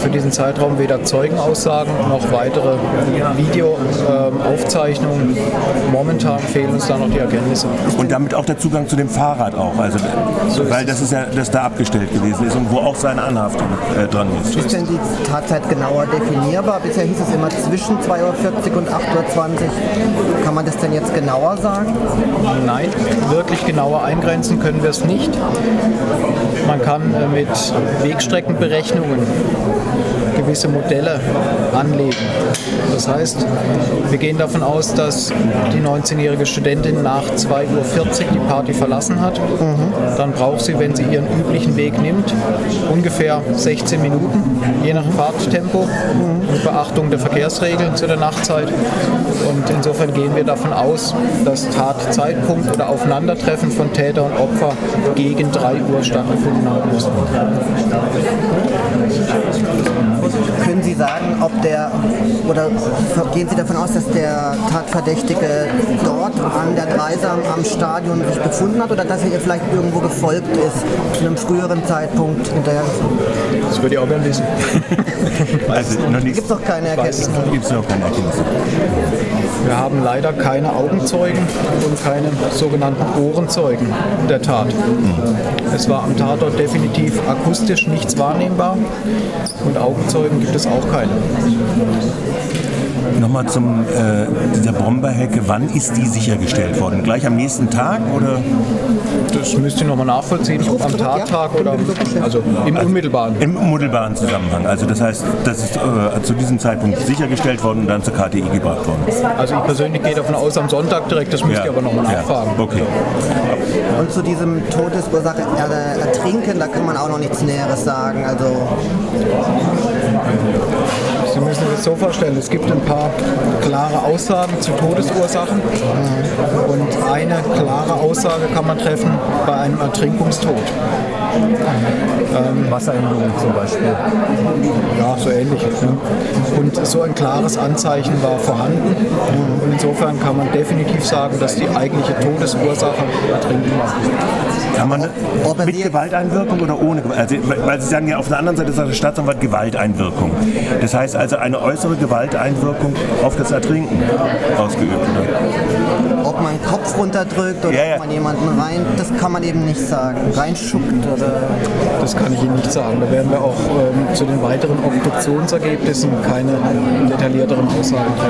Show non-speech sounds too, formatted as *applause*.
für diesen Zeitraum weder Zeugenaussagen noch weitere Videoaufzeichnungen. Momentan fehlen uns da noch die Erkenntnisse. Und damit auch der Zugang zu dem Fahrrad auch. Also, weil das ist ja das da abgestellt gewesen ist und wo auch seine Anhaftung äh, dran ist. Ist denn die Tatzeit genauer definierbar? Bisher hieß es immer zwischen 2.40 Uhr und 8.20 Uhr. Kann man das denn jetzt genauer sagen? Nein, wirklich genauer eingrenzen können wir es nicht. Man kann äh, mit Wegstreckenberechnungen gewisse Modelle anlegen. Das heißt, wir gehen davon aus, dass die 19-jährige Studentin nach 2.40 Uhr die Party verlassen hat. Dann braucht sie, wenn sie ihren üblichen Weg nimmt, ungefähr 16 Minuten, je nach Fahrttempo, mit Beachtung der Verkehrsregeln zu der Nachtzeit. Und insofern gehen wir davon aus, dass Tatzeitpunkt oder Aufeinandertreffen von Täter und Opfer gegen 3 Uhr stattgefunden haben muss. Sie sagen, ob der, oder gehen Sie davon aus, dass der Tatverdächtige dort an der Dreisam am Stadion sich befunden hat oder dass er ihr vielleicht irgendwo gefolgt ist, zu einem früheren Zeitpunkt hinterher? Das würde ich auch gerne wissen. *laughs* Also. Gibt es noch keine Erkenntnisse? Gibt es noch keine Erkenntnisse. Wir haben leider keine Augenzeugen und keine sogenannten Ohrenzeugen der Tat. Es war am Tatort definitiv akustisch nichts wahrnehmbar und Augenzeugen gibt es auch keine. Nochmal zum äh, dieser Bomberhecke. Wann ist die sichergestellt worden? Gleich am nächsten Tag oder? Das müsst ihr nochmal nachvollziehen, ob am Tattag oder also im unmittelbaren. Im unmittelbaren Zusammenhang. Also das heißt, das ist äh, zu diesem Zeitpunkt sichergestellt worden und dann zur KTI gebracht worden. Also ich persönlich gehe davon aus, am Sonntag direkt, das müsst ihr aber nochmal nachfragen. Okay. Und zu diesem Todesursache er, Ertrinken, da kann man auch noch nichts Näheres sagen. Also Sie müssen sich das so vorstellen, es gibt ein paar klare Aussagen zu Todesursachen. Und eine klare Aussage kann man treffen bei einem Ertrinkungstod. Wasseränderung zum Beispiel. Ja, so ähnlich. Ne? Und so ein klares Anzeichen war vorhanden. Und insofern kann man definitiv sagen, dass die eigentliche Todesursache Ertrinken war. Kann man Ob mit Gewalteinwirkung oder ohne Gewalt? Also, weil Sie sagen ja auf der anderen Seite sagt der Staatsanwalt Gewalteinwirkung. Das heißt also eine äußere Gewalteinwirkung auf das Ertrinken ausgeübt. Oder? ob man Kopf runterdrückt oder Ja, ja. ob man jemanden rein, das kann man eben nicht sagen. Reinschuckt oder. Das kann ich Ihnen nicht sagen. Da werden wir auch ähm, zu den weiteren Obduktionsergebnissen keine detaillierteren Aussagen treffen.